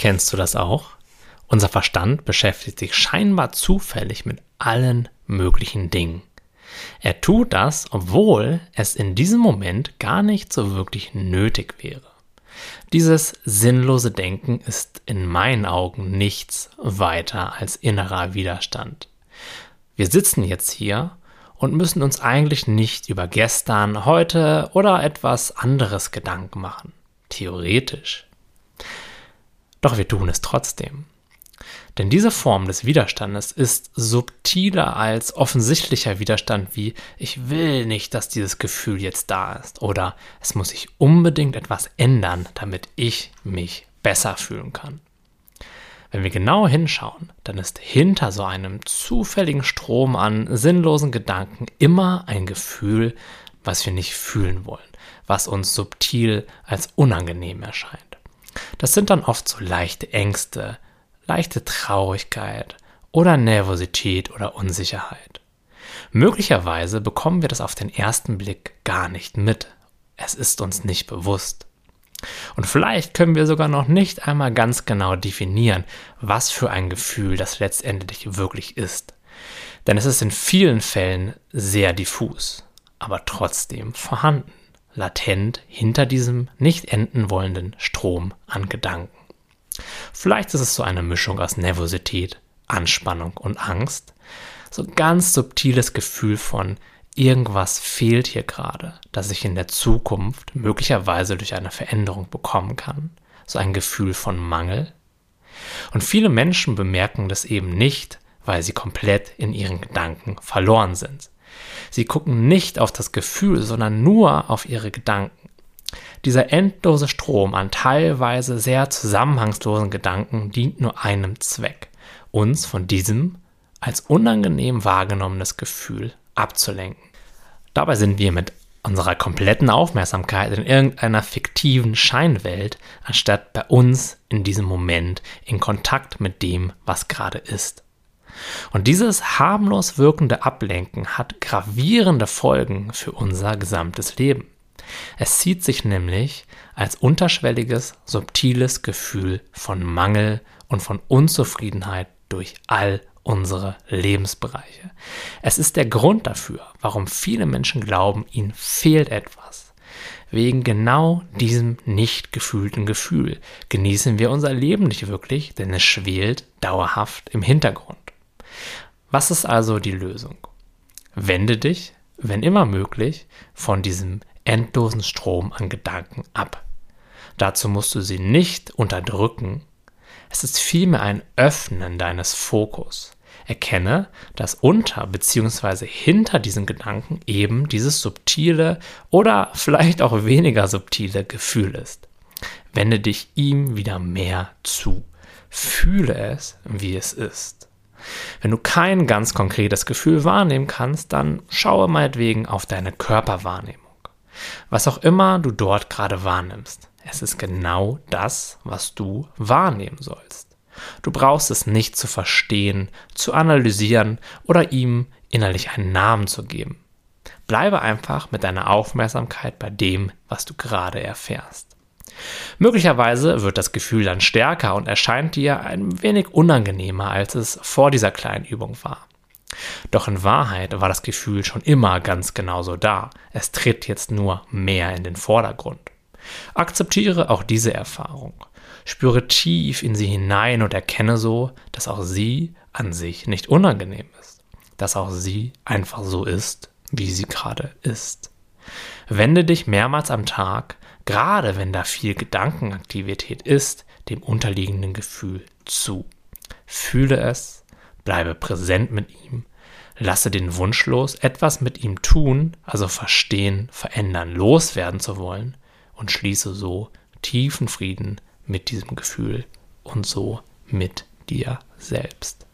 Kennst du das auch? Unser Verstand beschäftigt sich scheinbar zufällig mit allen möglichen Dingen. Er tut das, obwohl es in diesem Moment gar nicht so wirklich nötig wäre. Dieses sinnlose Denken ist in meinen Augen nichts weiter als innerer Widerstand. Wir sitzen jetzt hier und müssen uns eigentlich nicht über gestern, heute oder etwas anderes Gedanken machen. Theoretisch. Doch wir tun es trotzdem. Denn diese Form des Widerstandes ist subtiler als offensichtlicher Widerstand wie ich will nicht, dass dieses Gefühl jetzt da ist oder es muss sich unbedingt etwas ändern, damit ich mich besser fühlen kann. Wenn wir genau hinschauen, dann ist hinter so einem zufälligen Strom an sinnlosen Gedanken immer ein Gefühl, was wir nicht fühlen wollen, was uns subtil als unangenehm erscheint. Das sind dann oft so leichte Ängste, leichte Traurigkeit oder Nervosität oder Unsicherheit. Möglicherweise bekommen wir das auf den ersten Blick gar nicht mit. Es ist uns nicht bewusst. Und vielleicht können wir sogar noch nicht einmal ganz genau definieren, was für ein Gefühl das letztendlich wirklich ist. Denn es ist in vielen Fällen sehr diffus, aber trotzdem vorhanden, latent hinter diesem nicht enden wollenden Strom an Gedanken. Vielleicht ist es so eine Mischung aus Nervosität, Anspannung und Angst. So ein ganz subtiles Gefühl von irgendwas fehlt hier gerade, das ich in der Zukunft möglicherweise durch eine Veränderung bekommen kann. So ein Gefühl von Mangel. Und viele Menschen bemerken das eben nicht, weil sie komplett in ihren Gedanken verloren sind. Sie gucken nicht auf das Gefühl, sondern nur auf ihre Gedanken. Dieser endlose Strom an teilweise sehr zusammenhangslosen Gedanken dient nur einem Zweck, uns von diesem als unangenehm wahrgenommenes Gefühl abzulenken. Dabei sind wir mit unserer kompletten Aufmerksamkeit in irgendeiner fiktiven Scheinwelt, anstatt bei uns in diesem Moment in Kontakt mit dem, was gerade ist. Und dieses harmlos wirkende Ablenken hat gravierende Folgen für unser gesamtes Leben. Es zieht sich nämlich als unterschwelliges, subtiles Gefühl von Mangel und von Unzufriedenheit durch all unsere Lebensbereiche. Es ist der Grund dafür, warum viele Menschen glauben, ihnen fehlt etwas. Wegen genau diesem nicht gefühlten Gefühl genießen wir unser Leben nicht wirklich, denn es schwelt dauerhaft im Hintergrund. Was ist also die Lösung? Wende dich, wenn immer möglich, von diesem endlosen Strom an Gedanken ab. Dazu musst du sie nicht unterdrücken. Es ist vielmehr ein Öffnen deines Fokus. Erkenne, dass unter bzw. hinter diesen Gedanken eben dieses subtile oder vielleicht auch weniger subtile Gefühl ist. Wende dich ihm wieder mehr zu. Fühle es, wie es ist. Wenn du kein ganz konkretes Gefühl wahrnehmen kannst, dann schaue meinetwegen auf deine Körperwahrnehmung. Was auch immer du dort gerade wahrnimmst, es ist genau das, was du wahrnehmen sollst. Du brauchst es nicht zu verstehen, zu analysieren oder ihm innerlich einen Namen zu geben. Bleibe einfach mit deiner Aufmerksamkeit bei dem, was du gerade erfährst. Möglicherweise wird das Gefühl dann stärker und erscheint dir ein wenig unangenehmer, als es vor dieser kleinen Übung war. Doch in Wahrheit war das Gefühl schon immer ganz genauso da. Es tritt jetzt nur mehr in den Vordergrund. Akzeptiere auch diese Erfahrung. Spüre tief in sie hinein und erkenne so, dass auch sie an sich nicht unangenehm ist. Dass auch sie einfach so ist, wie sie gerade ist. Wende dich mehrmals am Tag, gerade wenn da viel Gedankenaktivität ist, dem unterliegenden Gefühl zu. Fühle es, bleibe präsent mit ihm, lasse den Wunsch los, etwas mit ihm tun, also verstehen, verändern, loswerden zu wollen und schließe so tiefen Frieden mit diesem Gefühl und so mit dir selbst.